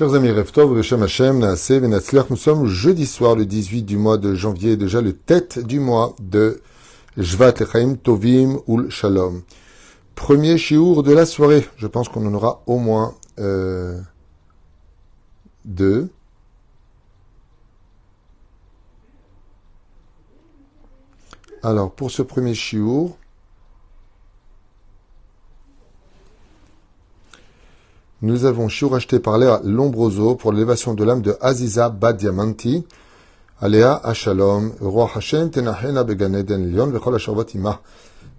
Chers amis, nous sommes jeudi soir, le 18 du mois de janvier, déjà le tête du mois de Jvat Lechaim Tovim Ul Shalom. Premier chiour de la soirée. Je pense qu'on en aura au moins euh, deux. Alors, pour ce premier chiour, nous avons chiour acheté par Léa Lombroso pour l'élévation de l'âme de Aziza Badiamanti. Aléa Ashalom, Roi Hashem, Tenachena Began Eden Lyon, Vechol Ashavot Imah.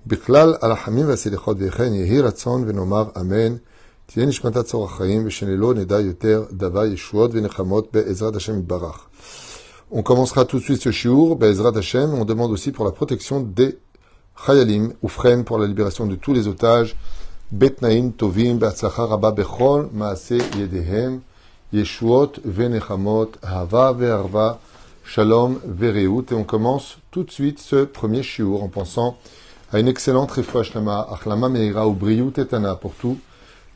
בכלל על החמים והסליחות וכן יהי רצון ונאמר אמן. תהיה נשמתה צור החיים ושנלא נדע יותר דבר ישועות ונחמות בעזרת השם יתברך. On commencera tout de suite ce shiur, Be'ezrat Hashem. On demande aussi pour la protection des Chayalim, ou Fren pour la libération de tous les otages. et on commence tout de suite ce premier shiur en pensant à une excellente Refouachlama, Achlama Meira ou Briou Tetana pour tous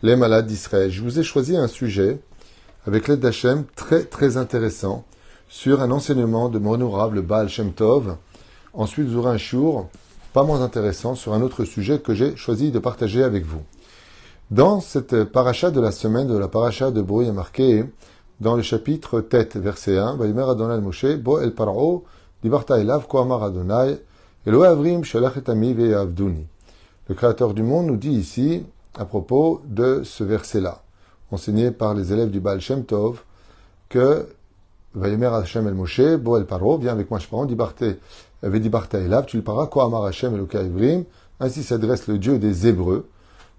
les malades d'Israël. Je vous ai choisi un sujet avec l'aide d'Hachem très très intéressant sur un enseignement de mon honorable Baal Shem Tov. Ensuite, vous un shour pas moins intéressant sur un autre sujet que j'ai choisi de partager avec vous. Dans cette paracha de la semaine de la paracha de Brouille marqué dans le chapitre tête, verset 1, Vayimer Adonai Moshe, Bo el Paro, Le Créateur du monde nous dit ici, à propos de ce verset-là, enseigné par les élèves du Baal Shem Tov, que Vayemer Hashem el Moshe, Bo el Paro, viens avec moi, je prends, Elav, tu le paras, Ko Amar Hashem ainsi s'adresse le Dieu des Hébreux.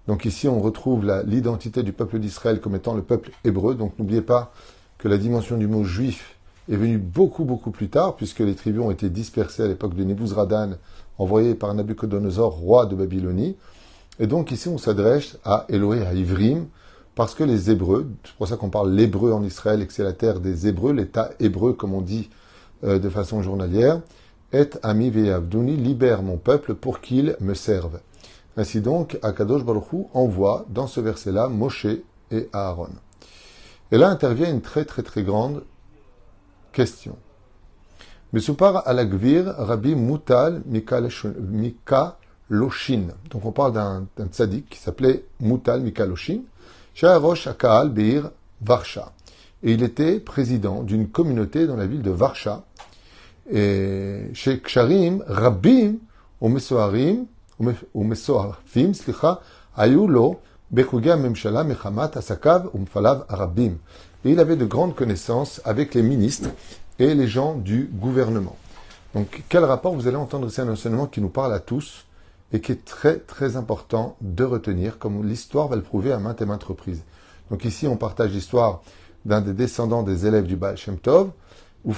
Donc ici, on retrouve l'identité du peuple d'Israël comme étant le peuple hébreu. Donc n'oubliez pas que la dimension du mot juif est venu beaucoup, beaucoup plus tard, puisque les tribus ont été dispersées à l'époque de Nebuzradan, envoyé par Nabucodonosor, roi de Babylonie. Et donc ici, on s'adresse à Elohé, à Ivrim, parce que les Hébreux, c'est pour ça qu'on parle l'hébreu en Israël et que c'est la terre des Hébreux, l'État hébreu, comme on dit euh, de façon journalière, est ami Abdouni, libère mon peuple pour qu'il me serve. Ainsi donc, Akadosh Baruch envoie dans ce verset-là Moshe et Aaron. Et là intervient une très très très grande Question. Mesupar al Gvir Rabbi Mutal Mikaloshin. Donc on parle d'un tzaddik qui s'appelait Mutal Mikaloshin. Rosh Akaal Beir Varsha. Et il était président d'une communauté dans la ville de Varsha. Et il avait de grandes connaissances avec les ministres et les gens du gouvernement. Donc, quel rapport Vous allez entendre ici un enseignement qui nous parle à tous et qui est très très important de retenir, comme l'histoire va le prouver à maintes et maintes reprises. Donc ici, on partage l'histoire d'un des descendants des élèves du Baal Shem Tov, ou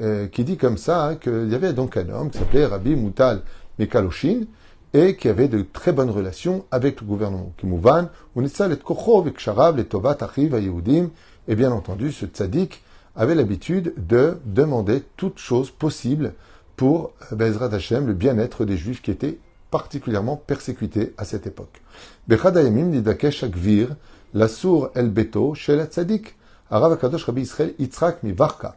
euh, qui dit comme ça hein, qu'il y avait donc un homme qui s'appelait Rabbi Moutal Mekaloshin, et qui avait de très bonnes relations avec le gouvernement. Kimouvan, et Kochov, et Tovat, Achiv, et bien entendu, ce tzaddik avait l'habitude de demander toutes choses possibles pour euh, Bezrat Hashem, le bien-être des juifs qui étaient particulièrement persécutés à cette époque. Bechadayamim didakesh akvir, la sour el beto, chez la tzaddik, Arav Akadosh Rabbi Israël Yitzhak mi Varka.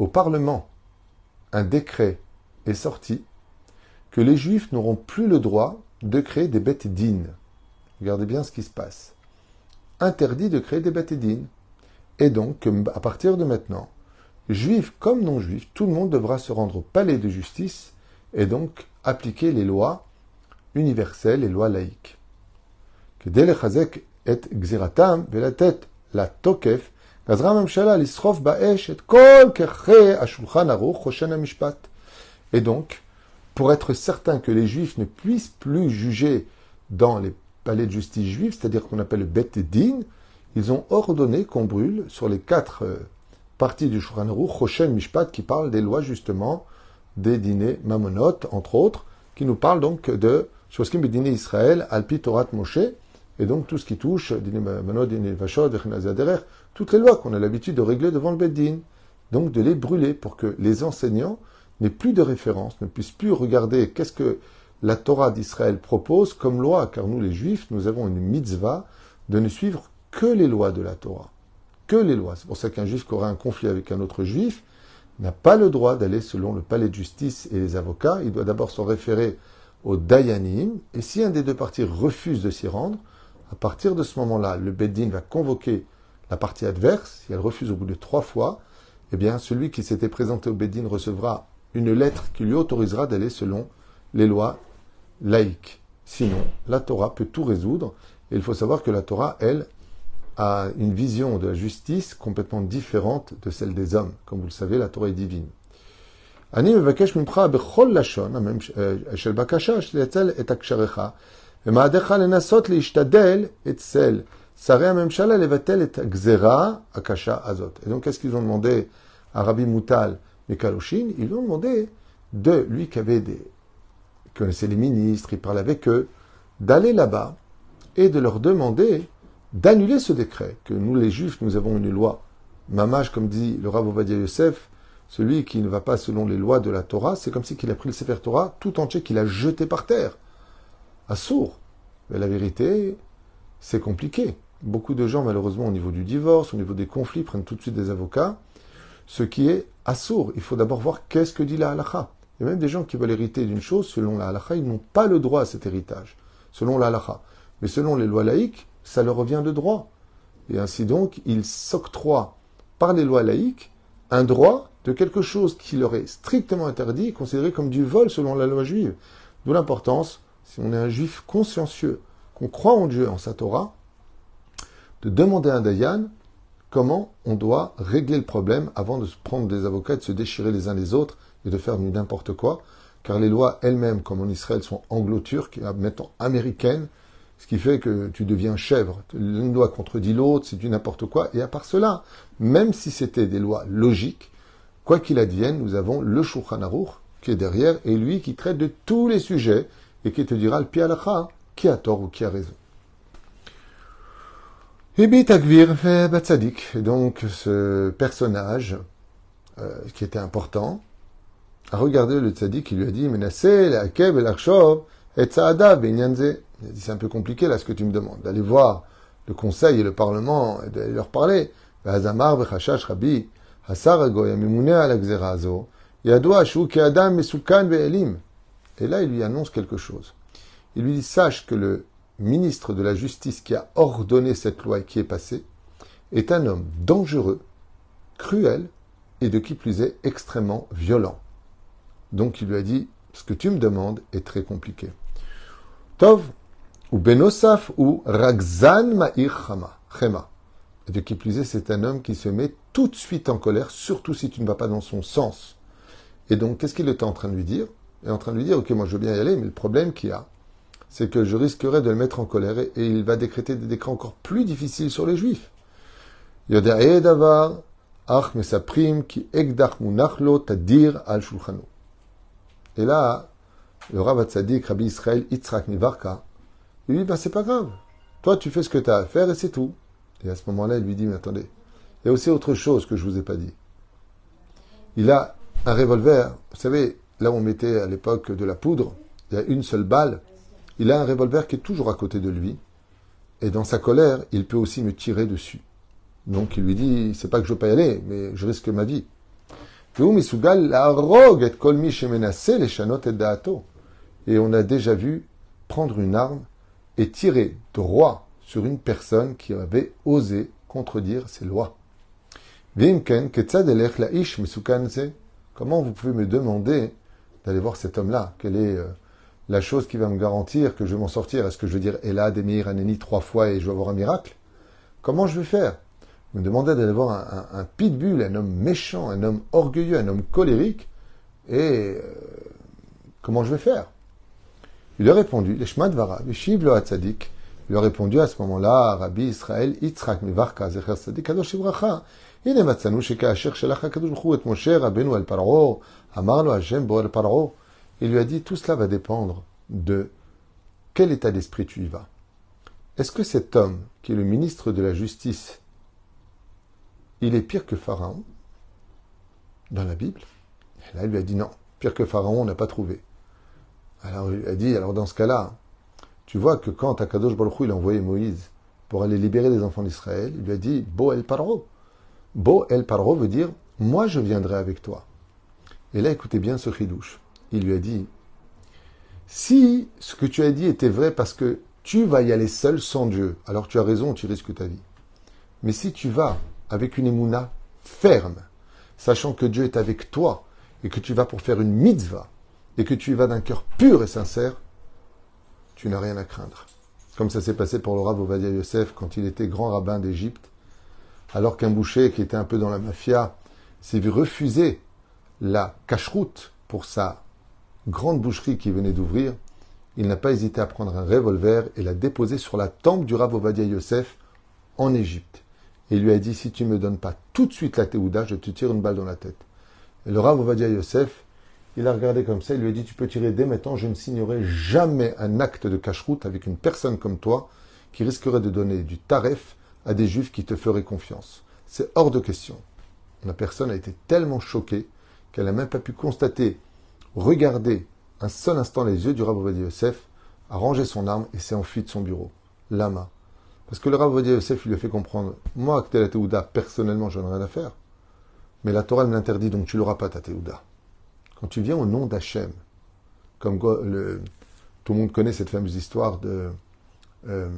au Parlement, un décret est sorti que les Juifs n'auront plus le droit de créer des bêtes dignes. Regardez bien ce qui se passe interdit de créer des bêtédines. Et donc, à partir de maintenant, juifs comme non-juifs, tout le monde devra se rendre au palais de justice et donc appliquer les lois universelles, les lois laïques. Que et tête la tokef et donc, pour être certain que les juifs ne puissent plus juger dans les palais de justice juif, c'est-à-dire qu'on appelle le Din, ils ont ordonné qu'on brûle sur les quatre euh, parties du Shulchan Aruch, Mishpat, qui parle des lois justement des dîners mamonot, entre autres, qui nous parle donc de Shoskim Bedine Israël, Alpi Torat Moshe, et donc tout ce qui touche toutes les lois qu'on a l'habitude de régler devant le Beddin, donc de les brûler pour que les enseignants n'aient plus de référence, ne puissent plus regarder qu'est-ce que la Torah d'Israël propose comme loi, car nous les Juifs, nous avons une mitzvah de ne suivre que les lois de la Torah. Que les lois. C'est pour ça qu'un juif qui aurait un conflit avec un autre juif n'a pas le droit d'aller selon le palais de justice et les avocats. Il doit d'abord se référer au Dayanim. Et si un des deux parties refuse de s'y rendre, à partir de ce moment-là, le Beddin va convoquer la partie adverse. Si elle refuse au bout de trois fois, eh bien, celui qui s'était présenté au Beddin recevra une lettre qui lui autorisera d'aller selon les lois laïques. Sinon, la Torah peut tout résoudre. Et il faut savoir que la Torah, elle, a une vision de la justice complètement différente de celle des hommes. Comme vous le savez, la Torah est divine. Lashon, euh, shel et ומעדיך לנסות להשתדל אצל שרי הממשלה לבטל את הגזרה הקשה הזאת. Et donc, qu'est-ce qu'ils ont demandé à Rabbi Moutal et Kaloshin Ils lui ont demandé de lui qui avait des, connaissait les ministres, il parlait avec eux, d'aller là-bas et de leur demander d'annuler ce décret, que nous les juifs, nous avons une loi. Mamash, comme dit le Rav Ovadia Yosef, celui qui ne va pas selon les lois de la Torah, c'est comme si qu'il a pris le Sefer Torah tout entier, qu'il a jeté par terre, à sourd. Mais la vérité, c'est compliqué. Beaucoup de gens, malheureusement, au niveau du divorce, au niveau des conflits, prennent tout de suite des avocats. Ce qui est assourd. Il faut d'abord voir qu'est-ce que dit la halacha. Il y a même des gens qui veulent hériter d'une chose, selon la halacha, ils n'ont pas le droit à cet héritage, selon la halacha. Mais selon les lois laïques, ça leur revient de droit. Et ainsi donc, ils s'octroient par les lois laïques un droit de quelque chose qui leur est strictement interdit, considéré comme du vol selon la loi juive. D'où l'importance, si on est un juif consciencieux, qu'on croit en Dieu, en sa Torah, de demander à un Dayan comment on doit régler le problème avant de se prendre des avocats, de se déchirer les uns les autres et de faire n'importe quoi, car les lois elles-mêmes, comme en Israël, sont anglo-turques, maintenant américaines, ce qui fait que tu deviens chèvre. L'une loi contredit l'autre, c'est du n'importe quoi. Et à part cela, même si c'était des lois logiques, quoi qu'il advienne, nous avons le Shulchan Aruch qui est derrière et lui qui traite de tous les sujets et qui te dira le pialacha qui a tort ou qui a raison. Ibit Agvir Batsadik, donc ce personnage euh, qui était important, a regardé le tzaddik qui lui a dit Benyanze. Il C'est un peu compliqué là ce que tu me demandes, d'aller voir le conseil et le parlement et d'aller leur parler. Et là, il lui annonce quelque chose. Il lui dit Sache que le ministre de la Justice qui a ordonné cette loi et qui est passée est un homme dangereux, cruel et de qui plus est extrêmement violent. Donc il lui a dit, ce que tu me demandes est très compliqué. Tov, ou Benosaf, ou Ragzan Ma'ir Chema. De qui plus est, c'est un homme qui se met tout de suite en colère, surtout si tu ne vas pas dans son sens. Et donc, qu'est-ce qu'il était en train de lui dire? Est en train de lui dire, ok, moi je veux bien y aller, mais le problème qu'il y a, c'est que je risquerais de le mettre en colère et, il va décréter des décrets encore plus difficiles sur les juifs. ki tadir al shulchanu. Et là, le Rav Tzadik, Rabbi Israël, Yitzhak Nivarka, il lui dit, ben, c'est pas grave. Toi, tu fais ce que tu as à faire et c'est tout. Et à ce moment-là, il lui dit, mais attendez, il y a aussi autre chose que je vous ai pas dit. Il a un revolver. Vous savez, là où on mettait à l'époque de la poudre, il y a une seule balle. Il a un revolver qui est toujours à côté de lui. Et dans sa colère, il peut aussi me tirer dessus. Donc il lui dit, c'est pas que je veux pas y aller, mais je risque ma vie. Et on a déjà vu prendre une arme et tirer droit sur une personne qui avait osé contredire ses lois. Comment vous pouvez me demander d'aller voir cet homme-là Quelle est euh, la chose qui va me garantir que je vais m'en sortir Est-ce que je veux dire Elad, Emir, Aneni trois fois et je vais avoir un miracle Comment je vais faire me demandait d'aller voir un, un, pitbull, un homme méchant, un homme orgueilleux, un homme colérique, et euh, comment je vais faire Il a répondu, les Vara, le Shiv lo Hatzadik, Il a répondu à ce moment-là, Rabbi Israël, Yitzhak Mivarka, Zecher Sadik, Kadosh Ibracha. הנה מצאנו שכאשר שלח הקדוש ברוך הוא את משה רבנו אל פרעה, Amarlo Hashem Boel Paro. Il lui a dit Tout cela va dépendre de quel état d'esprit tu y vas. Est-ce que cet homme, qui est le ministre de la justice, il est pire que Pharaon dans la Bible? Et là, il lui a dit non, pire que Pharaon, on n'a pas trouvé. Alors, il a dit alors dans ce cas-là, tu vois que quand Akadosh Baruch il a envoyé Moïse pour aller libérer les enfants d'Israël, il lui a dit Bo el paro. Bo el veut dire moi je viendrai avec toi. Et là, écoutez bien ce chidouche. Il lui a dit Si ce que tu as dit était vrai parce que tu vas y aller seul sans Dieu, alors tu as raison, tu risques ta vie. Mais si tu vas avec une émouna ferme, sachant que Dieu est avec toi et que tu vas pour faire une mitzvah et que tu y vas d'un cœur pur et sincère, tu n'as rien à craindre. Comme ça s'est passé pour le Rav Ovadia Yosef quand il était grand rabbin d'Égypte, alors qu'un boucher qui était un peu dans la mafia s'est vu refuser la cacheroute pour sa grande boucherie qui venait d'ouvrir, il n'a pas hésité à prendre un revolver et l'a déposer sur la tempe du Rav Ovadia Yosef en Égypte. Et il lui a dit, si tu ne me donnes pas tout de suite la Théouda, je te tire une balle dans la tête. Et le Rav Ovadia Yosef, il a regardé comme ça, il lui a dit Tu peux tirer dès maintenant, je ne signerai jamais un acte de cache-route avec une personne comme toi qui risquerait de donner du taref à des juifs qui te feraient confiance. C'est hors de question. La personne a été tellement choquée qu'elle n'a même pas pu constater, regarder un seul instant les yeux du Rav Yosef, a rangé son arme et s'est enfui de son bureau. Lama. Parce que le Rav Yosef lui a fait comprendre Moi, que la Théouda, personnellement, je n'en ai rien à faire. Mais la Torah me l'interdit, donc tu l'auras pas, ta Théouda. Quand tu viens au nom d'Hachem, comme tout le monde connaît cette fameuse histoire de euh,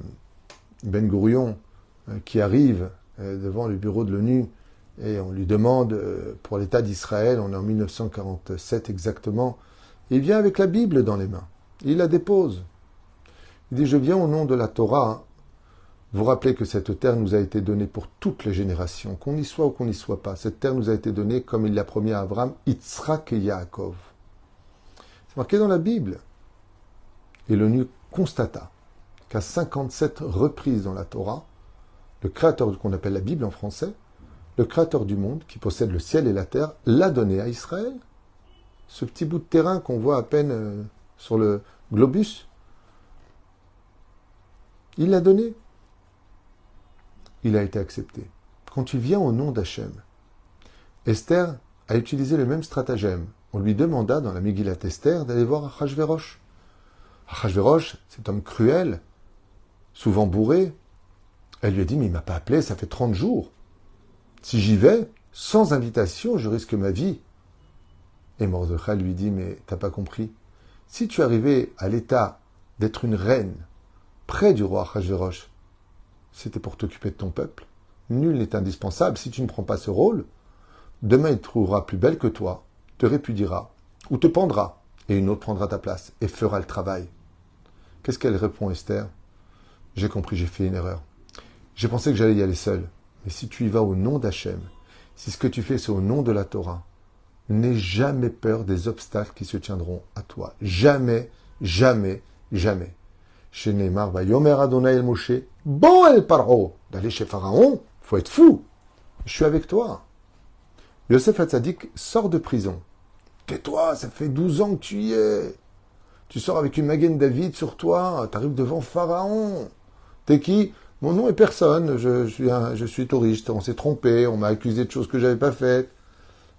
Ben Gurion euh, qui arrive euh, devant le bureau de l'ONU et on lui demande pour l'État d'Israël, on est en 1947 exactement, il vient avec la Bible dans les mains. Il la dépose. Il dit, je viens au nom de la Torah. Vous rappelez que cette terre nous a été donnée pour toutes les générations, qu'on y soit ou qu'on n'y soit pas. Cette terre nous a été donnée, comme il l'a promis à Abraham, Yitzhak et Yaakov. C'est marqué dans la Bible. Et l'ONU constata qu'à 57 reprises dans la Torah, le créateur qu'on appelle la Bible en français, le créateur du monde, qui possède le ciel et la terre, l'a donné à Israël. Ce petit bout de terrain qu'on voit à peine euh, sur le globus, il l'a donné il a été accepté. Quand tu viens au nom d'Hachem, Esther a utilisé le même stratagème. On lui demanda dans la Megillat Esther d'aller voir Achashverosh. Achashverosh, cet homme cruel, souvent bourré, elle lui a dit Mais il m'a pas appelé, ça fait 30 jours. Si j'y vais, sans invitation, je risque ma vie. Et Mordechai lui dit Mais t'as pas compris Si tu arrivais à l'état d'être une reine près du roi Achashverosh, c'était pour t'occuper de ton peuple. Nul n'est indispensable. Si tu ne prends pas ce rôle, demain il te trouvera plus belle que toi, te répudiera, ou te pendra, et une autre prendra ta place, et fera le travail. Qu'est-ce qu'elle répond, Esther? J'ai compris, j'ai fait une erreur. J'ai pensé que j'allais y aller seul. Mais si tu y vas au nom d'Hachem, si ce que tu fais c'est au nom de la Torah, n'aie jamais peur des obstacles qui se tiendront à toi. Jamais, jamais, jamais. Chez Neymar, Yomer Adonai el Moshe, bon el Paro, d'aller chez Pharaon, faut être fou. Je suis avec toi. Yosef Hatzadik sort de prison. Tais-toi, ça fait 12 ans que tu y es. Tu sors avec une Magen David sur toi, tu arrives devant Pharaon. T'es qui? Mon nom est personne, je, suis, je suis touriste, on s'est trompé, on m'a accusé de choses que j'avais pas faites.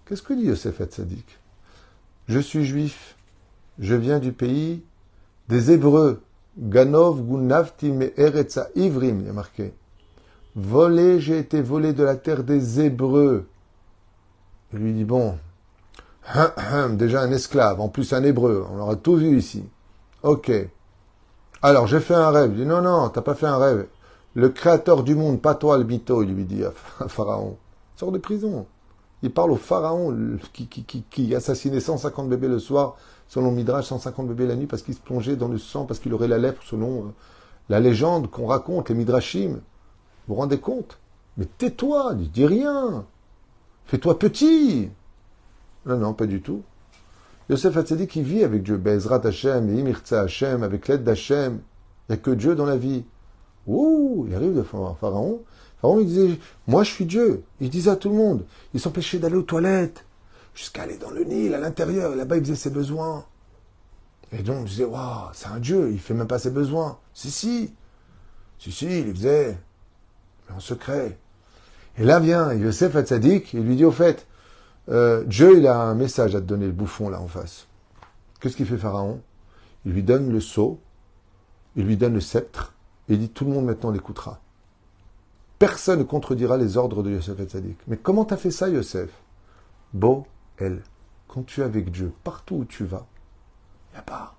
Qu'est-ce que dit Yosef Hatzadik Je suis juif, je viens du pays des Hébreux. Ganov gunavti me eretza ivrim, il y a marqué. Volé, j'ai été volé de la terre des Hébreux. Il lui dit, bon, hum, hum, déjà un esclave, en plus un Hébreu, on aura tout vu ici. Ok. Alors, j'ai fait un rêve. Il dit, non, non, t'as pas fait un rêve. Le créateur du monde, pas toi le mytho, il lui dit à Pharaon. Sors de prison. Il parle au Pharaon qui, qui, qui, qui assassinait 150 bébés le soir selon Midrash, 150 bébés la nuit parce qu'il se plongeait dans le sang, parce qu'il aurait la lèpre, selon euh, la légende qu'on raconte, les Midrashim. Vous vous rendez compte? Mais tais-toi, ne dis rien. Fais-toi petit. Non, non, pas du tout. Yosef Hatzadik qui vit avec Dieu, Bezrat Hashem, Imirtza Hashem, avec l'aide d'Hachem. Il n'y a que Dieu dans la vie. Ouh, il arrive devant Pharaon. Pharaon, il disait, moi je suis Dieu. Il disait à tout le monde, il s'empêchait d'aller aux toilettes, jusqu'à aller dans le Nil, à l'intérieur. Là-bas, il faisait ses besoins. Et donc, je disais, waouh, c'est un Dieu, il fait même pas ses besoins. Si, si. Si, si, il les faisait. Mais en secret. Et là vient Yosef Hatzadik, il lui dit, au fait, euh, Dieu, il a un message à te donner, le bouffon, là, en face. Qu'est-ce qu'il fait Pharaon? Il lui donne le sceau, il lui donne le sceptre, il dit, tout le monde maintenant l'écoutera. Personne ne contredira les ordres de Yosef Hatzadik. Mais comment t'as fait ça, Yosef? Beau, elle, quand tu es avec Dieu, partout où tu vas, il a pas.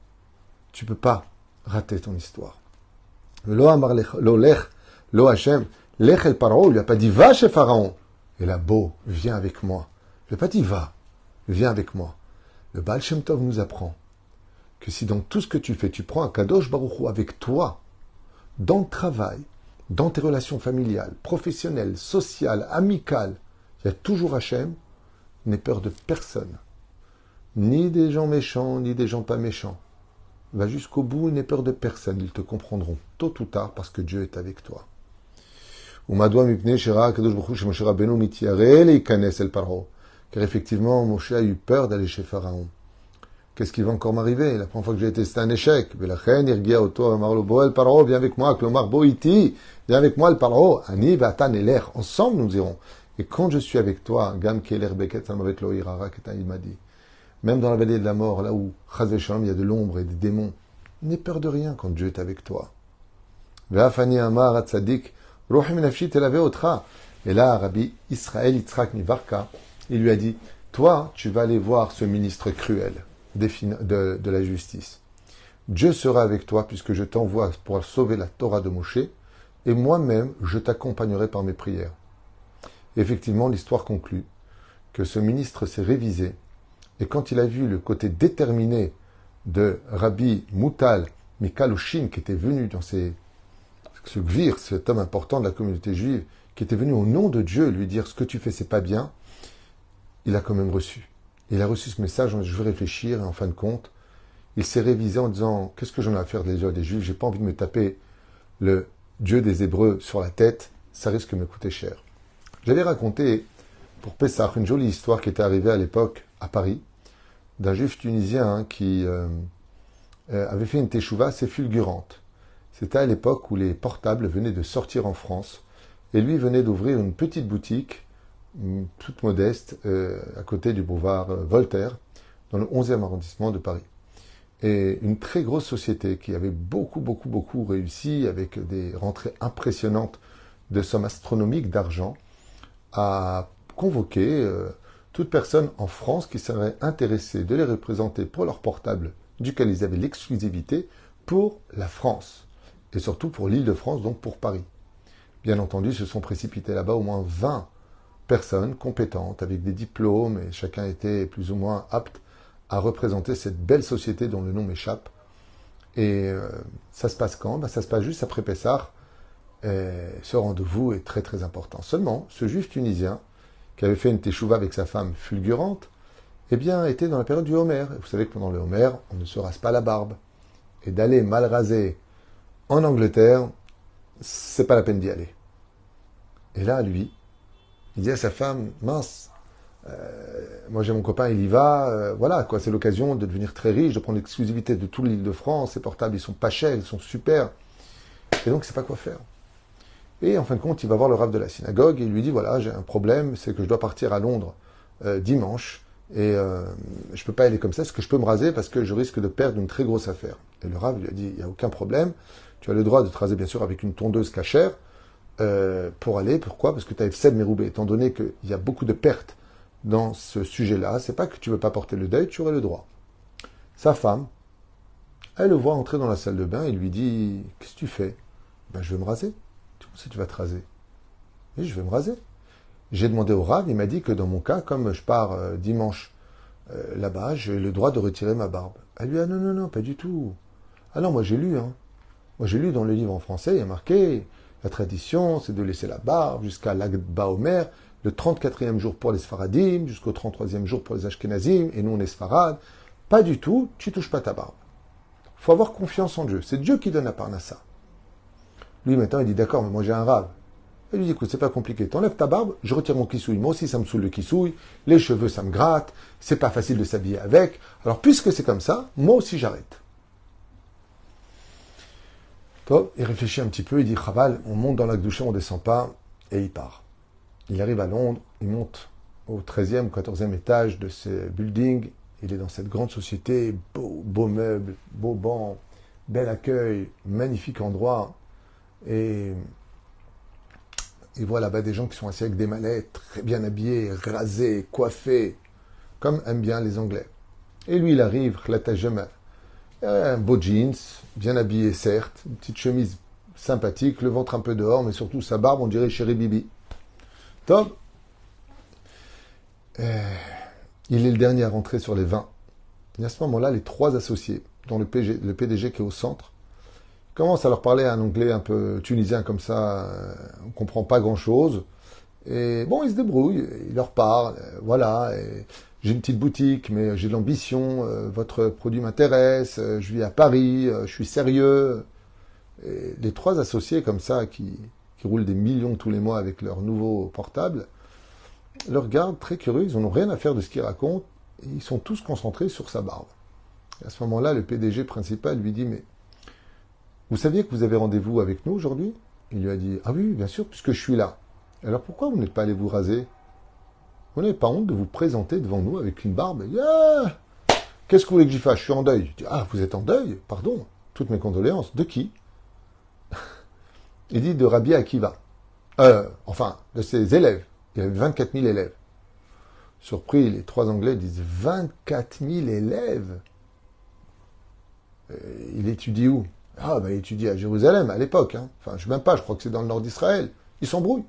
Tu peux pas rater ton histoire. Lo amar lo lech, lo Hashem, lech el paro, il lui a pas dit va chez Pharaon. Et là, beau, viens avec moi. Il lui a pas dit va, viens avec moi. Le Baal Shem Tov nous apprend que si dans tout ce que tu fais, tu prends un Kadosh Baruch avec toi, dans le travail, dans tes relations familiales, professionnelles, sociales, amicales, il y a toujours Hachem, n'aie peur de personne. Ni des gens méchants, ni des gens pas méchants. Va jusqu'au bout, n'aie peur de personne. Ils te comprendront tôt ou tard parce que Dieu est avec toi. Car effectivement, Moshe a eu peur d'aller chez Pharaon. Qu'est-ce qui va encore m'arriver? La première fois que j'ai été, c'était un échec. Viens avec moi, Viens avec moi, le paro. Ani, Vatan et l'air. Ensemble, nous irons. Et quand je suis avec toi, Gam Keler Beket, il m'a dit. Même dans la vallée de la mort, là où, il y a de l'ombre et des démons, n'aie peur de rien quand Dieu est avec toi. Et là, Rabbi Israël Yitzhak Mivarka, il lui a dit, toi, tu vas aller voir ce ministre cruel de, la justice. Dieu sera avec toi puisque je t'envoie pour sauver la Torah de Moshe, et moi-même, je t'accompagnerai par mes prières. effectivement, l'histoire conclut que ce ministre s'est révisé et quand il a vu le côté déterminé de Rabbi Moutal Mikalushin, qui était venu dans ces, ce gvir, cet homme important de la communauté juive, qui était venu au nom de Dieu lui dire ce que tu fais, c'est pas bien, il a quand même reçu. Il a reçu ce message, je veux réfléchir, et en fin de compte, il s'est révisé en disant Qu'est-ce que j'en ai à faire déjà des Juifs? J'ai pas envie de me taper le Dieu des Hébreux sur la tête, ça risque de me coûter cher. J'avais raconté pour Pessah une jolie histoire qui était arrivée à l'époque à Paris, d'un juif tunisien qui euh, euh, avait fait une teshuva assez fulgurante. C'était à l'époque où les portables venaient de sortir en France, et lui venait d'ouvrir une petite boutique, toute modeste, euh, à côté du boulevard Voltaire, dans le 11e arrondissement de Paris. Et une très grosse société qui avait beaucoup, beaucoup, beaucoup réussi, avec des rentrées impressionnantes de sommes astronomiques d'argent, a convoqué toute personne en France qui serait intéressée de les représenter pour leur portable, duquel ils avaient l'exclusivité, pour la France. Et surtout pour l'île de France, donc pour Paris. Bien entendu, se sont précipités là-bas au moins 20 personnes compétentes, avec des diplômes, et chacun était plus ou moins apte à représenter cette belle société dont le nom m'échappe. Et euh, ça se passe quand? Ben, Ça se passe juste après Pessah. ce rendez-vous est très très important. Seulement, ce juif tunisien qui avait fait une teshuva avec sa femme fulgurante, eh bien, était dans la période du Homer. vous savez que pendant le Homer, on ne se rase pas la barbe. Et d'aller mal rasé en Angleterre, c'est pas la peine d'y aller. Et là, lui, il dit à sa femme, mince, euh, moi j'ai mon copain, il y va, euh, voilà, quoi, c'est l'occasion de devenir très riche, de prendre l'exclusivité de toute l'île de France, ses portables, ils sont pas chers, ils sont super. Et donc, c'est pas quoi faire. Et en fin de compte, il va voir le rave de la synagogue et il lui dit voilà, j'ai un problème, c'est que je dois partir à Londres euh, dimanche et je peux pas aller comme ça. Est-ce que je peux me raser parce que je risque de perdre une très grosse affaire Et le rave lui a dit il n'y a aucun problème. Tu as le droit de te raser bien sûr avec une tondeuse cachère euh, pour aller. Pourquoi? Parce que tu as F7 Méroubé. Étant donné qu'il y a beaucoup de pertes dans ce sujet-là, c'est pas que tu veux pas porter le deuil, tu aurais le droit. Sa femme, elle le voit entrer dans la salle de bain et lui dit Qu'est-ce que tu fais ben, Je vais me raser si tu vas te raser Oui, je vais me raser. J'ai demandé au Rav, il m'a dit que dans mon cas, comme je pars euh, dimanche euh, là-bas, j'ai le droit de retirer ma barbe. Elle lui a ah non, non, non, pas du tout. Non, moi j'ai lu, hein. Moi j'ai lu dans le livre en français, il y a marqué, la tradition, c'est de laisser la barbe jusqu'à l'Agba Omer, le 34e jour pour les Sfaradim, jusqu'au 33e jour pour les Ashkenazim, et nous on est. Pas du tout, tu touches pas ta barbe. faut avoir confiance en Dieu. C'est Dieu qui donne la Parnassa. Lui, maintenant, il dit D'accord, mais moi j'ai un rave. Elle lui dit Écoute, c'est pas compliqué. T'enlèves ta barbe, je retire mon kissouille. Moi aussi, ça me saoule le kissouille. Les cheveux, ça me gratte. C'est pas facile de s'habiller avec. Alors, puisque c'est comme ça, moi aussi, j'arrête. Il réfléchit un petit peu, il dit Chaval, on monte dans la douche, on descend pas, et il part. Il arrive à Londres, il monte au 13e, 14e étage de ce building. Il est dans cette grande société, beau, beau meuble, beau banc, bel accueil, magnifique endroit. Et il voit là-bas des gens qui sont assis avec des mallettes, très bien habillés, rasés, coiffés, comme aiment bien les Anglais. Et lui, il arrive, un beau jeans, bien habillé certes, une petite chemise sympathique, le ventre un peu dehors, mais surtout sa barbe, on dirait chéri Bibi. Tom, euh, il est le dernier à rentrer sur les 20. Et à ce moment-là, les trois associés, dont le, PDG qui est au centre, commencent à leur parler un anglais un peu tunisien comme ça, euh, on ne comprend pas grand-chose. Et bon, ils se débrouillent, ils leur parlent, euh, voilà, j'ai une petite boutique, mais j'ai de l'ambition, votre produit m'intéresse, je vis à Paris, je suis sérieux. Et les trois associés comme ça, qui, qui roulent des millions tous les mois avec leur nouveau portable, le regardent très curieux, ils n'ont rien à faire de ce qu'il raconte, et ils sont tous concentrés sur sa barbe. à ce moment-là, le PDG principal lui dit, mais vous saviez que vous avez rendez-vous avec nous aujourd'hui? Il lui a dit, ah oui, bien sûr, puisque je suis là. Alors pourquoi vous n'êtes pas allé vous raser? Vous n'avez pas honte de vous présenter devant nous avec une barbe ah Qu'est-ce que vous voulez que j'y fasse? Je suis en deuil. Je dis, ah, vous êtes en deuil? Pardon, toutes mes condoléances. De qui? Il dit de Rabbi Akiva. Euh, enfin, de ses élèves. Il y avait 24 000 élèves. Surpris, les trois Anglais disent 24 000 élèves? Il étudie où? Ah, ben, il étudie à Jérusalem à l'époque. Hein. Enfin, je ne sais même pas, je crois que c'est dans le nord d'Israël. Ils s'embrouillent.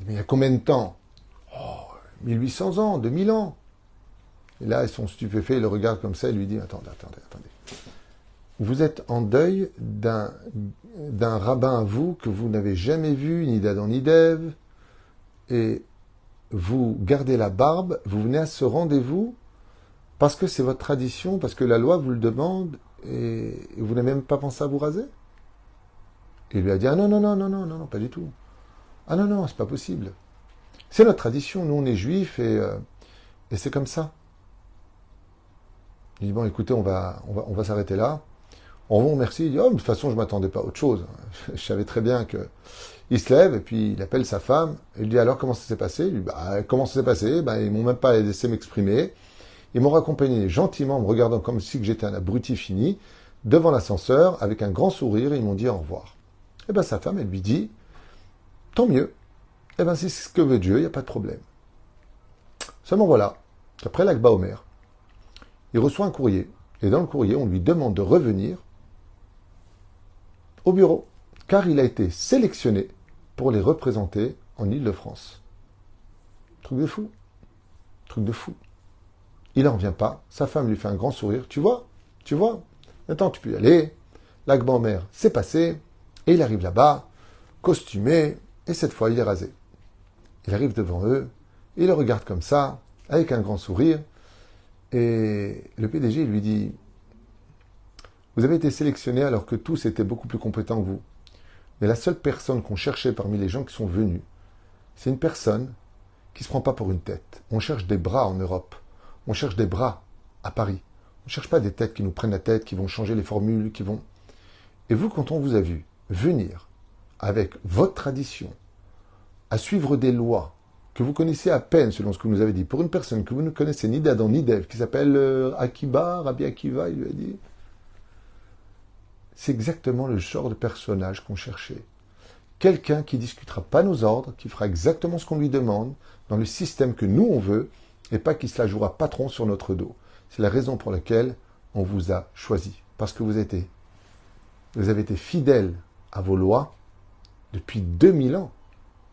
Mais il y a combien de temps? Oh, 1800 ans, 2000 ans. Et là, ils sont stupéfaits, ils le regardent comme ça, et lui disent Attendez, attendez, attendez. Vous êtes en deuil d'un rabbin à vous que vous n'avez jamais vu, ni d'Adam ni d'Ève, et vous gardez la barbe, vous venez à ce rendez-vous parce que c'est votre tradition, parce que la loi vous le demande, et vous n'avez même pas pensé à vous raser Il lui a dit Ah non, non, non, non, non, non, non, pas du tout. Ah non, non, c'est pas possible. C'est notre tradition, nous on est juifs et, euh, et c'est comme ça. Il dit Bon, écoutez, on va, on va, s'arrêter là. On vous remercie. Il dit Oh, de toute façon, je m'attendais pas à autre chose. Je savais très bien que il se lève et puis il appelle sa femme. Il dit alors comment ça s'est passé? Il dit bah, comment ça s'est passé? Ben, Ils m'ont même pas laissé m'exprimer. Ils m'ont raccompagné gentiment en me regardant comme si j'étais un abruti fini devant l'ascenseur avec un grand sourire. Ils m'ont dit au revoir. Et ben sa femme, elle lui dit tant mieux. Et ben c'est ce que veut Dieu, il n'y a pas de problème. Seulement voilà, qu'après l'Akba Omer, il reçoit un courrier. Et dans le courrier, on lui demande de revenir au bureau car il a été sélectionné pour les représenter en Ile-de-France. Truc de fou. Truc de fou. Il n'en revient pas. Sa femme lui fait un grand sourire. Tu vois Tu vois Maintenant, tu peux y aller. L'agban mère s'est passé. Et il arrive là-bas, costumé. Et cette fois, il est rasé. Il arrive devant eux. Il le regarde comme ça, avec un grand sourire. Et le PDG lui dit Vous avez été sélectionné alors que tous étaient beaucoup plus compétents que vous. Mais la seule personne qu'on cherchait parmi les gens qui sont venus, c'est une personne qui ne se prend pas pour une tête. On cherche des bras en Europe. On cherche des bras à Paris. On ne cherche pas des têtes qui nous prennent la tête, qui vont changer les formules, qui vont... Et vous, quand on vous a vu venir avec votre tradition, à suivre des lois que vous connaissez à peine selon ce que vous nous avez dit, pour une personne que vous ne connaissez ni d'Adam ni d'Ève, qui s'appelle euh, Akiba, Rabbi Akiva, il lui a dit, c'est exactement le genre de personnage qu'on cherchait. Quelqu'un qui discutera pas nos ordres, qui fera exactement ce qu'on lui demande, dans le système que nous on veut, et pas qui se la jouera patron sur notre dos. C'est la raison pour laquelle on vous a choisi. Parce que vous, vous avez été fidèle à vos lois depuis 2000 ans.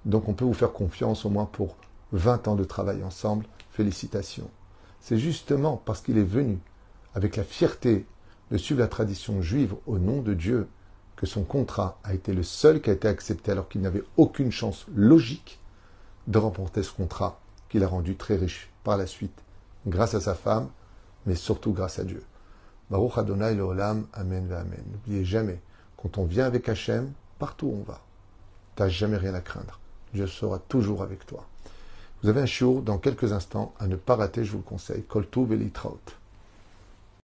Donc on peut vous faire confiance au moins pour 20 ans de travail ensemble. Félicitations. C'est justement parce qu'il est venu avec la fierté de suivre la tradition juive au nom de Dieu, que son contrat a été le seul qui a été accepté alors qu'il n'avait aucune chance logique de remporter ce contrat qu'il a rendu très riche par la suite, grâce à sa femme, mais surtout grâce à Dieu. Baruch Adonai Olam, Amen Amen. N'oubliez jamais, quand on vient avec Hachem, partout où on va. Tu n'as jamais rien à craindre. Dieu sera toujours avec toi. Vous avez un shiur dans quelques instants à ne pas rater, je vous le conseille. Koltou Velitraut.